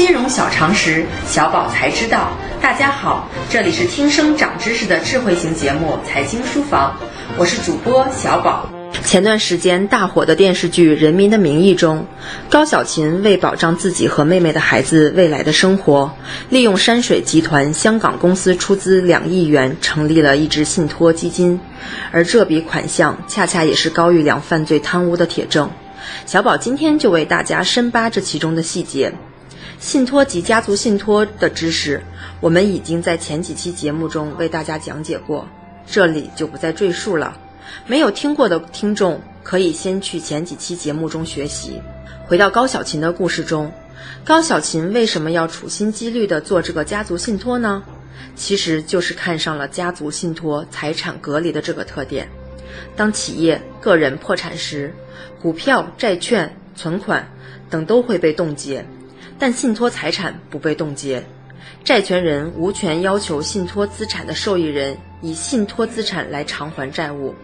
金融小常识，小宝才知道。大家好，这里是听声长知识的智慧型节目《财经书房》，我是主播小宝。前段时间大火的电视剧《人民的名义》中，高小琴为保障自己和妹妹的孩子未来的生活，利用山水集团香港公司出资两亿元成立了一支信托基金，而这笔款项恰恰也是高玉良犯罪贪污的铁证。小宝今天就为大家深扒这其中的细节。信托及家族信托的知识，我们已经在前几期节目中为大家讲解过，这里就不再赘述了。没有听过的听众可以先去前几期节目中学习。回到高小琴的故事中，高小琴为什么要处心积虑地做这个家族信托呢？其实就是看上了家族信托财产隔离的这个特点。当企业、个人破产时，股票、债券、存款等都会被冻结，但信托财产不被冻结。债权人无权要求信托资产的受益人以信托资产来偿还债务。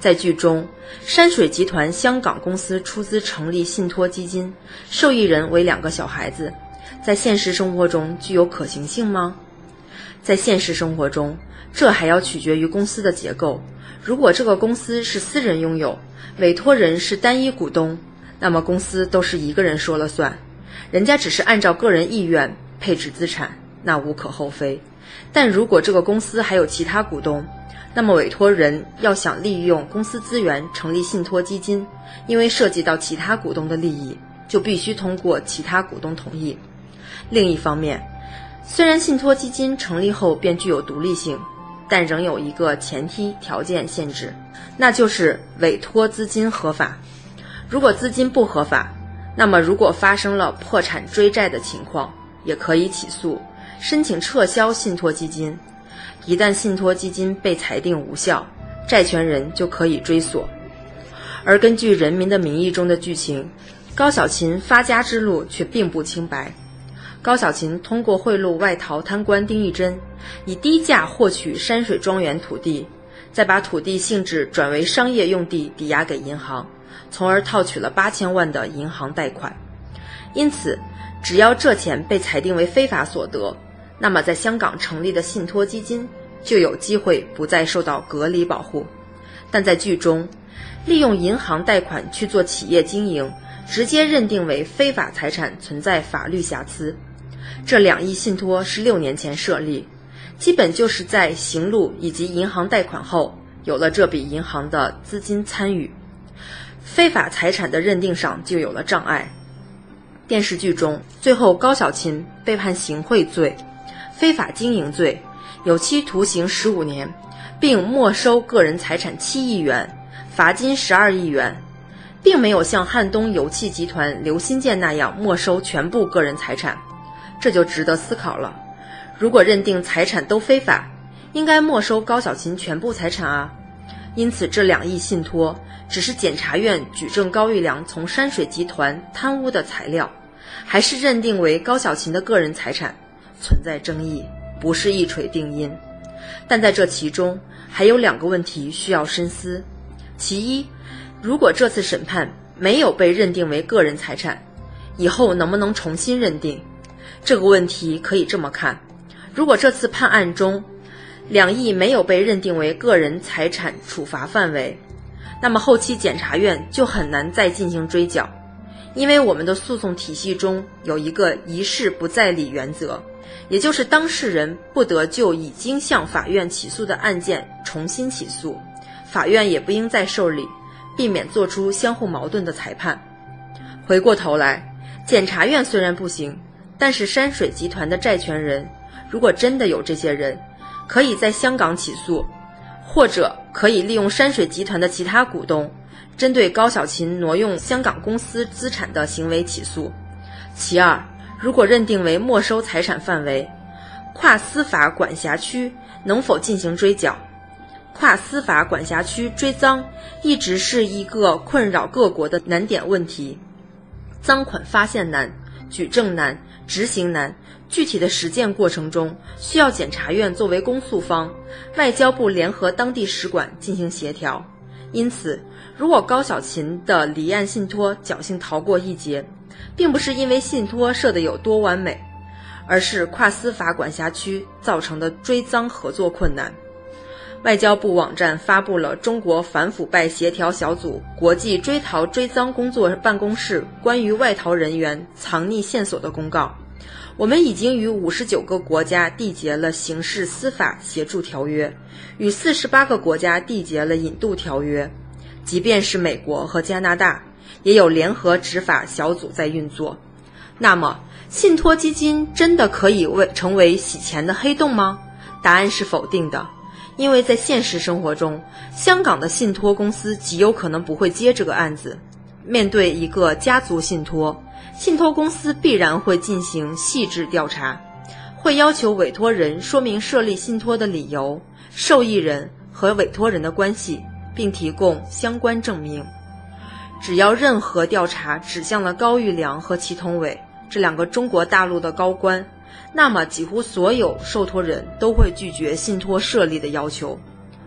在剧中，山水集团香港公司出资成立信托基金，受益人为两个小孩子，在现实生活中具有可行性吗？在现实生活中，这还要取决于公司的结构。如果这个公司是私人拥有，委托人是单一股东，那么公司都是一个人说了算，人家只是按照个人意愿配置资产，那无可厚非。但如果这个公司还有其他股东，那么，委托人要想利用公司资源成立信托基金，因为涉及到其他股东的利益，就必须通过其他股东同意。另一方面，虽然信托基金成立后便具有独立性，但仍有一个前提条件限制，那就是委托资金合法。如果资金不合法，那么如果发生了破产追债的情况，也可以起诉，申请撤销信托基金。一旦信托基金被裁定无效，债权人就可以追索。而根据《人民的名义》中的剧情，高小琴发家之路却并不清白。高小琴通过贿赂外逃贪官丁义珍，以低价获取山水庄园土地，再把土地性质转为商业用地抵押给银行，从而套取了八千万的银行贷款。因此，只要这钱被裁定为非法所得。那么，在香港成立的信托基金就有机会不再受到隔离保护，但在剧中，利用银行贷款去做企业经营，直接认定为非法财产，存在法律瑕疵。这两亿信托是六年前设立，基本就是在行路以及银行贷款后，有了这笔银行的资金参与，非法财产的认定上就有了障碍。电视剧中，最后高小琴被判行贿罪。非法经营罪，有期徒刑十五年，并没收个人财产七亿元，罚金十二亿元，并没有像汉东油气集团刘新建那样没收全部个人财产，这就值得思考了。如果认定财产都非法，应该没收高小琴全部财产啊。因此，这两亿信托只是检察院举证高玉良从山水集团贪污的材料，还是认定为高小琴的个人财产？存在争议，不是一锤定音，但在这其中还有两个问题需要深思。其一，如果这次审判没有被认定为个人财产，以后能不能重新认定？这个问题可以这么看：如果这次判案中两亿没有被认定为个人财产处罚范围，那么后期检察院就很难再进行追缴，因为我们的诉讼体系中有一个一事不再理原则。也就是当事人不得就已经向法院起诉的案件重新起诉，法院也不应再受理，避免做出相互矛盾的裁判。回过头来，检察院虽然不行，但是山水集团的债权人，如果真的有这些人，可以在香港起诉，或者可以利用山水集团的其他股东，针对高小琴挪用香港公司资产的行为起诉。其二。如果认定为没收财产范围，跨司法管辖区能否进行追缴？跨司法管辖区追赃一直是一个困扰各国的难点问题。赃款发现难，举证难，执行难。具体的实践过程中，需要检察院作为公诉方，外交部联合当地使馆进行协调。因此，如果高小琴的离岸信托侥幸逃过一劫，并不是因为信托设的有多完美，而是跨司法管辖区造成的追赃合作困难。外交部网站发布了中国反腐败协调小组国际追逃追赃工作办公室关于外逃人员藏匿线索的公告。我们已经与五十九个国家缔结了刑事司法协助条约，与四十八个国家缔结了引渡条约。即便是美国和加拿大，也有联合执法小组在运作。那么，信托基金真的可以为成为洗钱的黑洞吗？答案是否定的。因为在现实生活中，香港的信托公司极有可能不会接这个案子。面对一个家族信托，信托公司必然会进行细致调查，会要求委托人说明设立信托的理由、受益人和委托人的关系，并提供相关证明。只要任何调查指向了高玉良和祁同伟这两个中国大陆的高官。那么，几乎所有受托人都会拒绝信托设立的要求。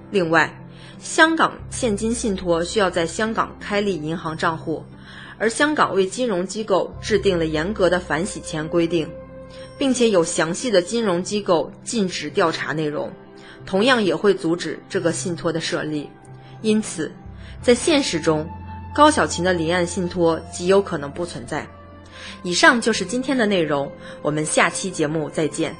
另外，香港现金信托需要在香港开立银行账户，而香港为金融机构制定了严格的反洗钱规定，并且有详细的金融机构禁止调查内容，同样也会阻止这个信托的设立。因此，在现实中，高小琴的离岸信托极有可能不存在。以上就是今天的内容，我们下期节目再见。